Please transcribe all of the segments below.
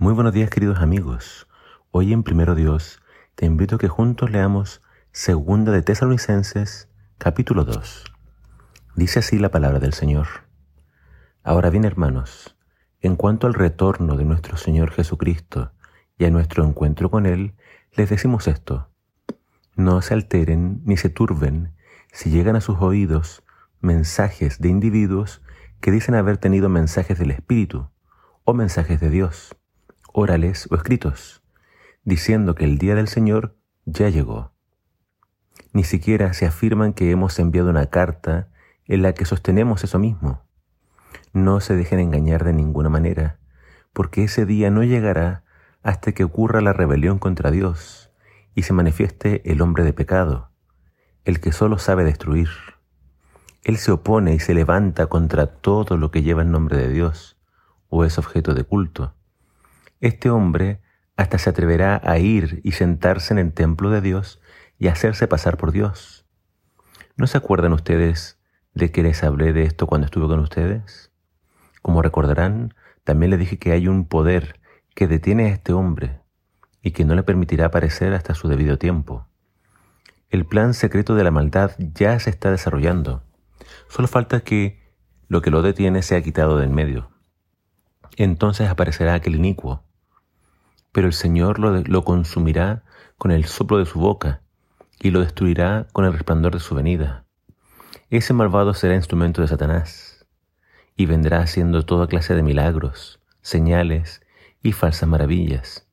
Muy buenos días queridos amigos. Hoy en Primero Dios te invito a que juntos leamos Segunda de Tesalonicenses capítulo 2. Dice así la palabra del Señor. Ahora bien hermanos, en cuanto al retorno de nuestro Señor Jesucristo y a nuestro encuentro con Él, les decimos esto. No se alteren ni se turben si llegan a sus oídos mensajes de individuos que dicen haber tenido mensajes del Espíritu o mensajes de Dios orales o escritos, diciendo que el día del Señor ya llegó. Ni siquiera se afirman que hemos enviado una carta en la que sostenemos eso mismo. No se dejen engañar de ninguna manera, porque ese día no llegará hasta que ocurra la rebelión contra Dios y se manifieste el hombre de pecado, el que solo sabe destruir. Él se opone y se levanta contra todo lo que lleva el nombre de Dios o es objeto de culto este hombre hasta se atreverá a ir y sentarse en el templo de Dios y hacerse pasar por Dios. ¿No se acuerdan ustedes de que les hablé de esto cuando estuve con ustedes? Como recordarán, también les dije que hay un poder que detiene a este hombre y que no le permitirá aparecer hasta su debido tiempo. El plan secreto de la maldad ya se está desarrollando. Solo falta que lo que lo detiene sea quitado de en medio. Entonces aparecerá aquel inicuo, pero el Señor lo, consumirá con el soplo de su boca y lo destruirá con el resplandor de su venida. Ese malvado será instrumento de Satanás y vendrá haciendo toda clase de milagros, señales y falsas maravillas.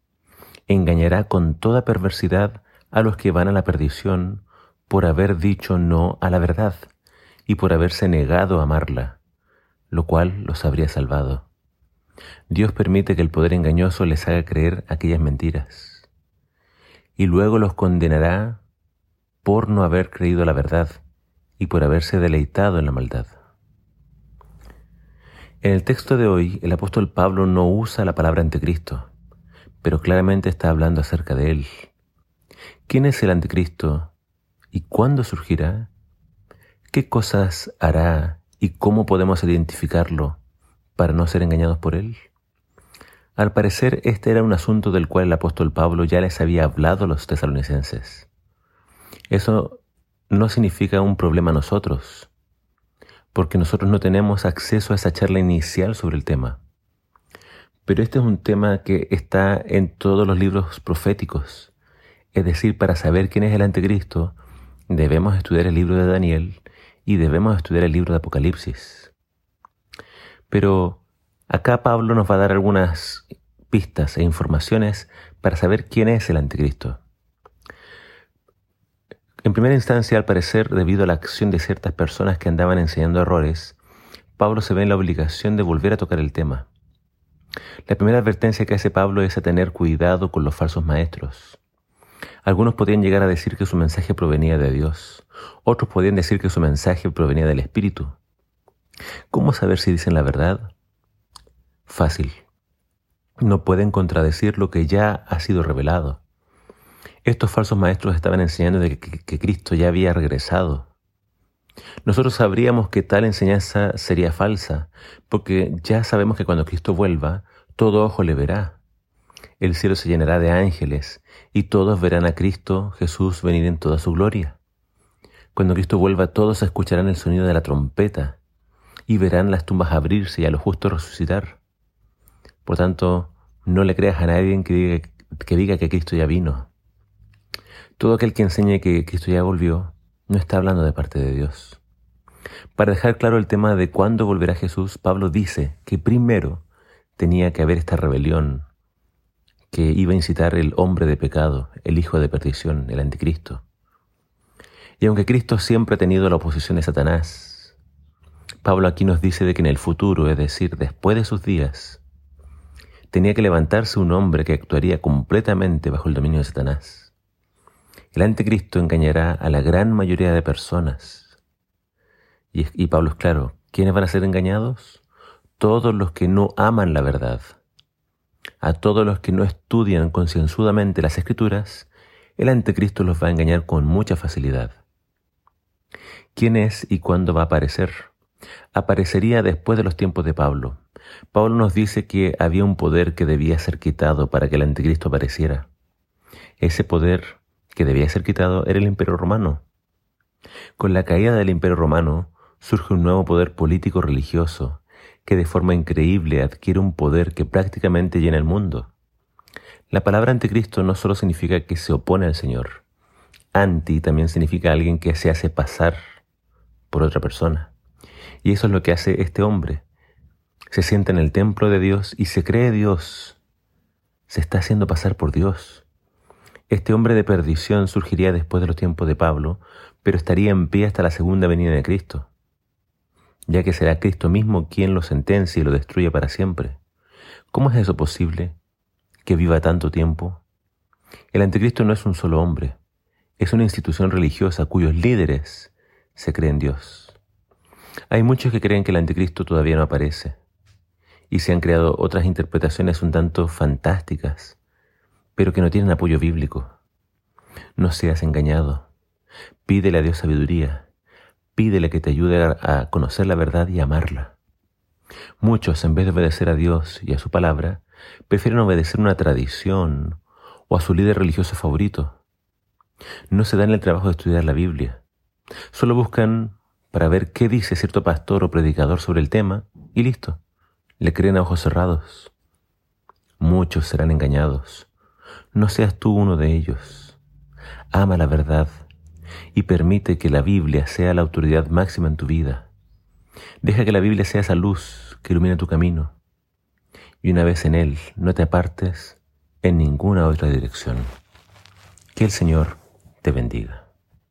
Engañará con toda perversidad a los que van a la perdición por haber dicho no a la verdad y por haberse negado a amarla, lo cual los habría salvado. Dios permite que el poder engañoso les haga creer aquellas mentiras y luego los condenará por no haber creído la verdad y por haberse deleitado en la maldad. En el texto de hoy, el apóstol Pablo no usa la palabra anticristo, pero claramente está hablando acerca de él. ¿Quién es el anticristo y cuándo surgirá? ¿Qué cosas hará y cómo podemos identificarlo para no ser engañados por él? Al parecer este era un asunto del cual el apóstol Pablo ya les había hablado a los tesalonicenses. Eso no significa un problema a nosotros, porque nosotros no tenemos acceso a esa charla inicial sobre el tema. Pero este es un tema que está en todos los libros proféticos. Es decir, para saber quién es el anticristo, debemos estudiar el libro de Daniel y debemos estudiar el libro de Apocalipsis. Pero acá Pablo nos va a dar algunas pistas e informaciones para saber quién es el anticristo. En primera instancia, al parecer, debido a la acción de ciertas personas que andaban enseñando errores, Pablo se ve en la obligación de volver a tocar el tema. La primera advertencia que hace Pablo es a tener cuidado con los falsos maestros. Algunos podían llegar a decir que su mensaje provenía de Dios, otros podían decir que su mensaje provenía del Espíritu, ¿Cómo saber si dicen la verdad? Fácil. No pueden contradecir lo que ya ha sido revelado. Estos falsos maestros estaban enseñando de que, Cristo ya había regresado. Nosotros sabríamos que tal enseñanza sería falsa, porque ya sabemos que cuando Cristo vuelva, todo ojo le verá. El cielo se llenará de ángeles y todos verán a Cristo Jesús venir en toda su gloria. Cuando Cristo vuelva, todos escucharán el sonido de la trompeta y verán las tumbas abrirse y a los justos resucitar. Por tanto, no le creas a nadie que diga que, diga que Cristo ya vino. Todo aquel que enseñe que Cristo ya volvió no está hablando de parte de Dios. Para dejar claro el tema de cuándo volverá Jesús, Pablo dice que primero tenía que haber esta rebelión que iba a incitar el hombre de pecado, el hijo de perdición, el anticristo. Y aunque Cristo siempre ha tenido la oposición de Satanás, Pablo aquí nos dice de que en el futuro, es decir, después de sus días, tenía que levantarse un hombre que actuaría completamente bajo el dominio de Satanás. El anticristo engañará a la gran mayoría de personas. Y, y Pablo es claro, ¿quiénes van a ser engañados? Todos los que no aman la verdad. A todos los que no estudian concienzudamente las escrituras, el anticristo los va a engañar con mucha facilidad. ¿Quién es y cuándo va a aparecer? Aparecería después de los tiempos de Pablo, Pablo nos dice que había un poder que debía ser quitado para que el anticristo apareciera. Ese poder que debía ser quitado era el imperio romano. Con la caída del imperio romano surge un nuevo poder político religioso que de forma increíble adquiere un poder que prácticamente llena el mundo. La palabra anticristo no solo significa que se opone al Señor. Anti también significa alguien que se hace pasar por otra persona. Y eso es lo que hace este hombre. Se sienta en el templo de Dios y se cree Dios. Se está haciendo pasar por Dios. Este hombre de perdición surgiría después de los tiempos de Pablo, pero estaría en pie hasta la segunda venida de Cristo, ya que será Cristo mismo quien lo sentencia y lo destruye para siempre. ¿Cómo es eso posible? Que viva tanto tiempo. El anticristo no es un solo hombre, es una institución religiosa cuyos líderes se creen Dios. Hay muchos que creen que el anticristo todavía no aparece, y se han creado otras interpretaciones un tanto fantásticas, pero que no tienen apoyo bíblico. No seas engañado. Pídele a Dios sabiduría. Pídele que te ayude a conocer la verdad y amarla. Muchos, en vez de obedecer a Dios y a su palabra, prefieren obedecer una tradición o a su líder religioso favorito. No se dan el trabajo de estudiar la Biblia. Solo buscan para ver qué dice cierto pastor o predicador sobre el tema y listo. Le creen a ojos cerrados. Muchos serán engañados. No seas tú uno de ellos. Ama la verdad y permite que la Biblia sea la autoridad máxima en tu vida. Deja que la Biblia sea esa luz que ilumina tu camino. Y una vez en Él, no te apartes en ninguna otra dirección. Que el Señor te bendiga.